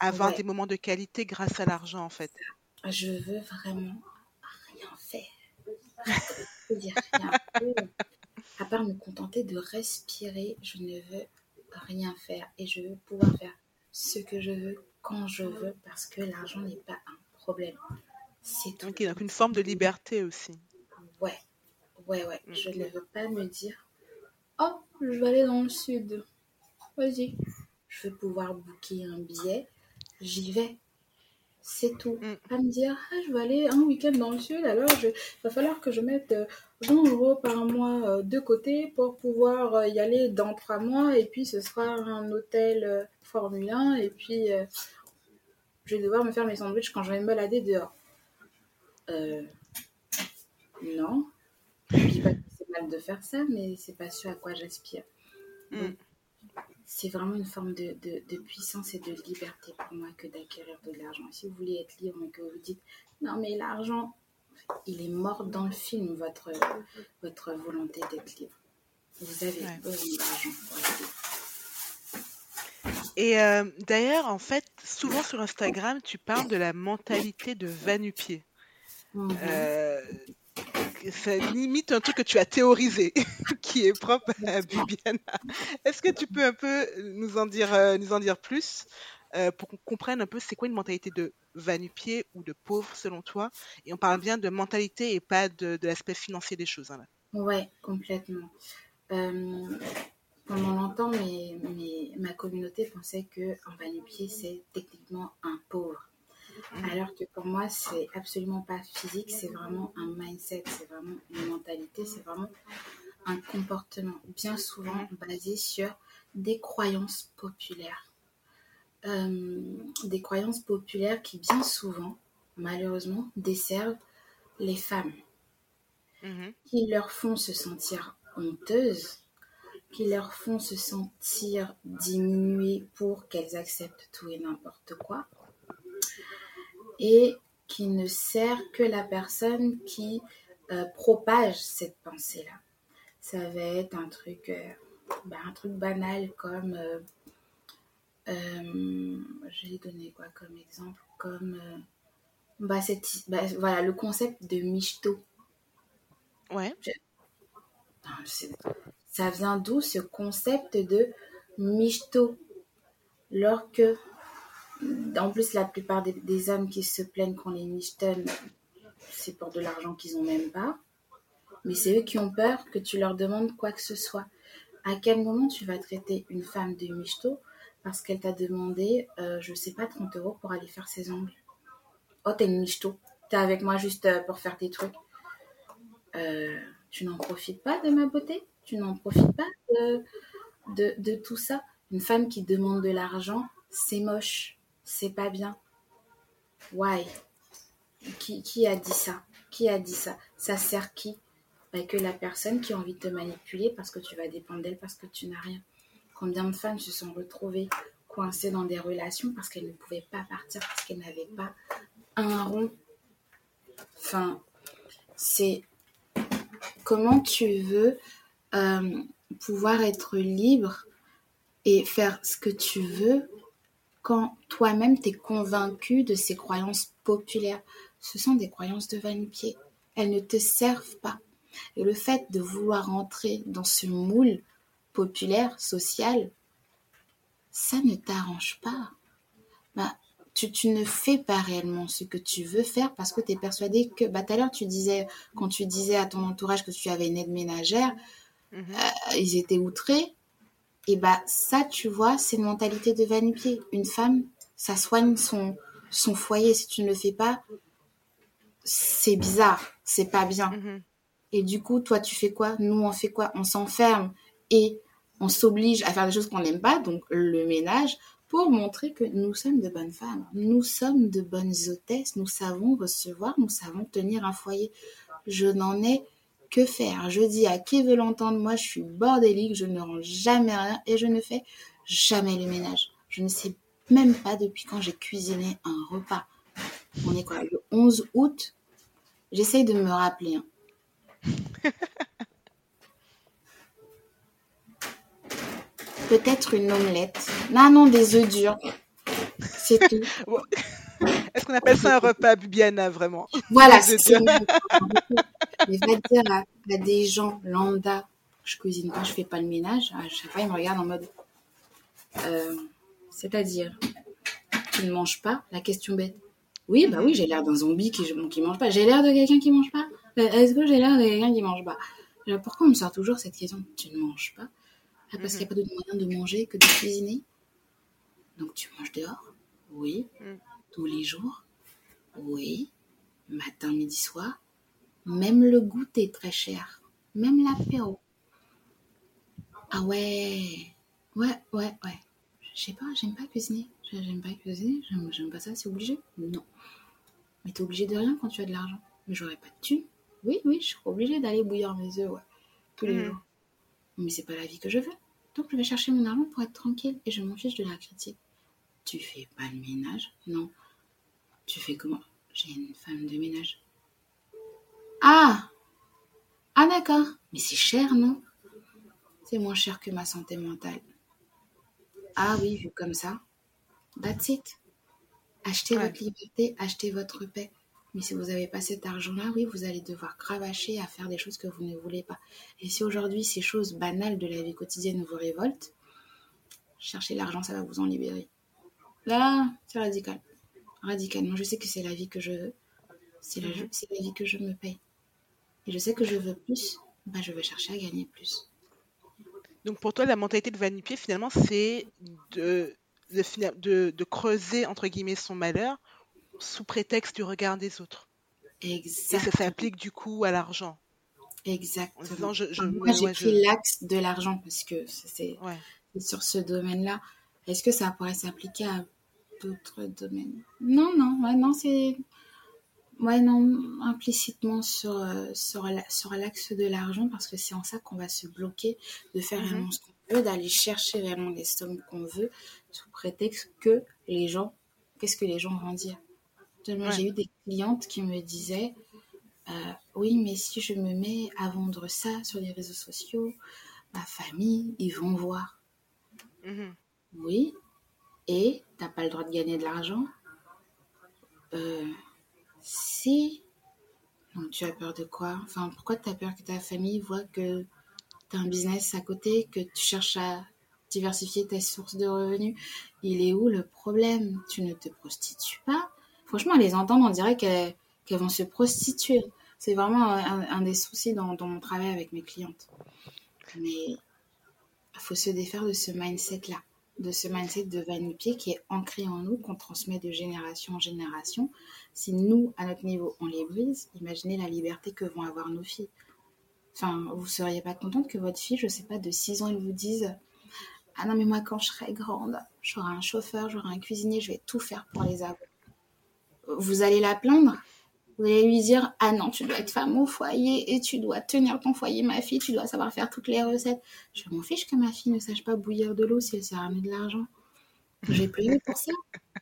Avoir des moments de qualité grâce à l'argent, en fait. Je veux vraiment rien faire. dire rien À part me contenter de respirer, je ne veux rien faire et je veux pouvoir faire ce que je veux quand je veux parce que l'argent n'est pas un problème. C'est tout. donc une forme de liberté aussi. Ouais, ouais, ouais. Mm. Je ne veux pas me dire, oh, je vais aller dans le sud. Vas-y. Je veux pouvoir booker un billet. J'y vais. C'est tout. Mm. Pas me dire, ah, je vais aller un week-end dans le sud, alors il va falloir que je mette 20 euh, euros par mois euh, de côté pour pouvoir euh, y aller dans trois mois. Et puis, ce sera un hôtel Formule 1. Et puis, je vais devoir me faire mes sandwichs quand je vais me balader dehors. non. Je dis pas que c'est mal de faire ça, mais c'est pas sûr à quoi j'aspire. Mm c'est vraiment une forme de, de, puissance et de liberté pour moi que d'acquérir de l'argent. Si vous voulez être libre et que vous dites non mais l'argent, il est mort dans le film, votre, votre volonté d'être libre. Vous avez besoin d'argent Et euh, d'ailleurs, en fait, souvent sur Instagram, tu parles de la mentalité de Vanupier. Mm ça limite un truc que tu as théorisé, qui est propre à Bibiana. Est-ce que tu peux un peu nous en dire, euh, plus euh, pour qu'on comprenne un peu c'est quoi une mentalité de vanupier ou de pauvre selon toi? Et on parle bien de mentalité et pas de, l'aspect financier des choses. Hein, Ouais, complètement. Euh, pendant longtemps, ma communauté pensait qu'un vanupier, c'est techniquement un pauvre. Alors que pour moi, c'est absolument pas physique, c'est vraiment un mindset, c'est vraiment une mentalité, c'est vraiment un comportement bien souvent basé sur des croyances populaires. Euh, des croyances populaires qui bien souvent, malheureusement, desservent les femmes, mhm. qui leur font se sentir honteuses, qui leur font se sentir diminuées pour qu'elles acceptent tout et n'importe quoi, et qui ne sert que la personne qui euh, propage cette pensée-là. Ça va être un truc, euh, bah, un truc banal comme, euh, je vais donner quoi comme exemple, comme bah, cette, bah, voilà, le concept de michto. Ouais. ça vient d'où ce concept de michto? Lorsque en plus, la plupart des, hommes qui se plaignent qu'on les michetonne, c'est pour de l'argent qu'ils n'ont même pas. Mais c'est eux qui ont peur que tu leur demandes quoi que ce soit. À quel moment tu vas traiter une femme de michto parce qu'elle t'a demandé, euh, je sais pas, 30 euros pour aller faire ses ongles? Oh, t'es une michto. T'es avec moi juste euh, pour faire tes trucs. Euh, tu n'en profites pas de ma beauté? Tu n'en profites pas de, de tout ça? Une femme qui demande de l'argent, c'est moche c'est pas bien. Why? Qui, a dit ça? Qui a dit ça? Ça sert qui? Bah, Que la personne qui a envie de te manipuler parce que tu vas dépendre d'elle parce que tu n'as rien. Combien de femmes se sont retrouvées coincées dans des relations parce qu'elles ne pouvaient pas partir, parce qu'elles n'avaient pas un rond? Enfin, c'est comment tu veux euh, pouvoir être libre et faire ce que tu veux quand toi-même tu es convaincu de ces croyances populaires. Ce sont des croyances de vanité. Elles ne te servent pas. Et le fait de vouloir entrer dans ce moule populaire, social, ça ne t'arrange pas. Bah, tu, ne fais pas réellement ce que tu veux faire parce que tu es persuadé que, bah, tout à l'heure, tu disais, quand tu disais à ton entourage que tu avais une aide ménagère, mhm. euh, ils étaient outrés. Et bah ça, tu vois, c'est une mentalité de vanipier. Une femme, ça soigne son, son foyer. Si tu ne le fais pas, c'est bizarre, c'est pas bien. Mhm. Et du coup, toi, tu fais quoi? Nous, on fait quoi? On s'enferme et on s'oblige à faire des choses qu'on n'aime pas, donc le ménage, pour montrer que nous sommes de bonnes femmes, nous sommes de bonnes hôtesses, nous savons recevoir, nous savons tenir un foyer. Je n'en ai que faire. Je dis à qui veut l'entendre, moi je suis bordélique, je ne rends jamais rien et je ne fais jamais le ménage. Je ne sais même pas depuis quand j'ai cuisiné un repas. On est quoi, le 11 août J'essaye de me rappeler. Hein. Peut-être une omelette. Non, non, des œufs durs. C'est tout. Est-ce qu'on appelle ça un repas Bibiana, vraiment? Voilà, c'est Mais va dire à, des gens lambda, je cuisine pas, je fais pas le ménage, à chaque fois ils me regardent en mode. Euh, c'est-à-dire, tu ne manges pas? La question bête. Oui, bah oui, j'ai l'air d'un zombie qui, qui mange pas. J'ai l'air de quelqu'un qui mange pas euh, Est-ce que j'ai l'air de quelqu'un qui mange pas? Pourquoi on me sort toujours cette question Tu ne manges pas? Ah, Parce qu'il n'y a pas d'autre moyen de manger que de cuisiner? Donc tu manges dehors? Oui. Mm. Tous les jours Oui. Matin, midi, soir Même le goûter est très cher. Même l'apéro. Ah ouais Ouais, ouais, ouais. Je sais pas, j'aime pas cuisiner. J'aime pas cuisiner, j'aime pas ça, c'est obligé Non. Mais t'es obligé de rien quand tu as de l'argent. Mais j'aurais pas de thunes. Oui, oui, je suis obligée d'aller bouillir mes œufs, ouais, tous les hmm. jours. Mais c'est pas la vie que je veux. Donc je vais chercher mon argent pour être tranquille et je m'en fiche de la critique. Tu fais pas le ménage? Non. Tu fais comment? J'ai une femme de ménage. Ah Ah d'accord. Mais c'est cher, non? C'est moins cher que ma santé mentale. Ah oui, vu comme ça. That's it. Achetez votre liberté, achetez votre paix. Mais si vous n'avez pas cet argent-là, oui, vous allez devoir cravacher à faire des choses que vous ne voulez pas. Et si aujourd'hui ces choses banales de la vie quotidienne vous révoltent, cherchez l'argent, ça va vous en libérer. Là, c'est radical. Radicalement, je sais que c'est la vie que je veux. C'est la, mhm. la, vie que je me paye. Et je sais que je veux plus, bah, je veux chercher à gagner plus. Donc pour toi, la mentalité de Vanipier, finalement, c'est de de, de, creuser, entre guillemets, son malheur sous prétexte du regard des autres. Exactement. Et ça s'applique du coup à l'argent. Exactement. je, Moi, j'ai pris l'axe de l'argent parce que c'est sur ce domaine-là. Est-ce que ça pourrait s'appliquer à d'autres domaines Non, non, ouais, non, c'est. Ouais, non, implicitement sur, euh, sur, sur l'axe de l'argent, parce que c'est en ça qu'on va se bloquer de faire mhm. monstre d'aller chercher vraiment les sommes qu'on veut sous prétexte que les gens, qu'est-ce que les gens vont dire J'ai eu des clientes qui me disaient euh, Oui, mais si je me mets à vendre ça sur les réseaux sociaux, ma famille, ils vont voir. Mhm. Oui, et t'as pas le droit de gagner de l'argent euh, Si. Donc tu as peur de quoi? Enfin, pourquoi tu as peur que ta famille voit que tu as un business à côté, que tu cherches à diversifier tes sources de revenus? Il est où le problème? Tu ne te prostitues pas? Franchement, les entendre, on dirait qu'elles vont se prostituer. C'est vraiment un, des soucis dans, mon travail avec mes clientes. Mais il faut se défaire de ce mindset-là, de ce mindset de vanipier qui est ancré en nous, qu'on transmet de génération en génération. Si nous, à notre niveau, on les brise, imaginez la liberté que vont avoir nos filles. Enfin, vous seriez pas contente que votre fille, je sais pas, de 6 ans, elle vous dise Ah non, mais moi, quand je serai grande, j'aurai un chauffeur, j'aurai un cuisinier, je vais tout faire pour les avoir. Vous allez la plaindre? Vous allez lui dire Ah non, tu dois être femme au foyer et tu dois tenir ton foyer, ma fille, tu dois savoir faire toutes les recettes. Je m'en fiche que ma fille ne sache pas bouillir de l'eau si elle sait ramener de l'argent. J'ai payé pour ça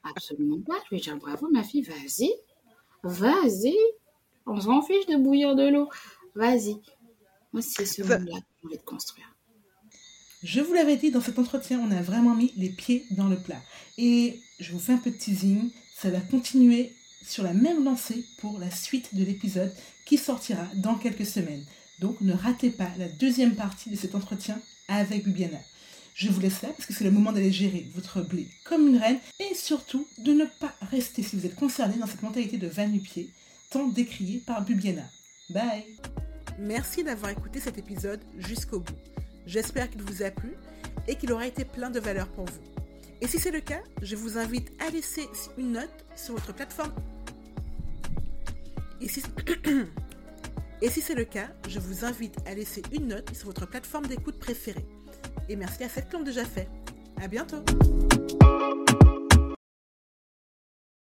Absolument pas. Je vais dire bravo, ma fille, vas-y, vas-y. On s'en fiche de bouillir de l'eau. Vas-y. Moi, c'est ce monde-là que j'ai envie de construire. Je vous l'avais dit, dans cet entretien, on a vraiment mis les pieds dans le plat. Et je vous fais un peu de teasing, ça va continuer sur la même lancée pour la suite de l'épisode qui sortira dans quelques semaines. Donc ne ratez pas la deuxième partie de cet entretien avec Bibiana. Je vous laisse là parce que c'est le moment d'aller gérer votre blé comme une reine et surtout de ne pas rester si vous êtes concerné dans cette mentalité de pied tant décriée par Bubiana. Bye Merci d'avoir écouté cet épisode jusqu'au bout. J'espère qu'il vous a plu et qu'il aura été plein de valeur pour vous. Et si c'est le cas, je vous invite à laisser une note sur votre plateforme. Et si, c'est le cas, je vous invite à laisser une note sur votre plateforme d'écoute préférée. Et merci à cette qui l'ont déjà fait. À bientôt!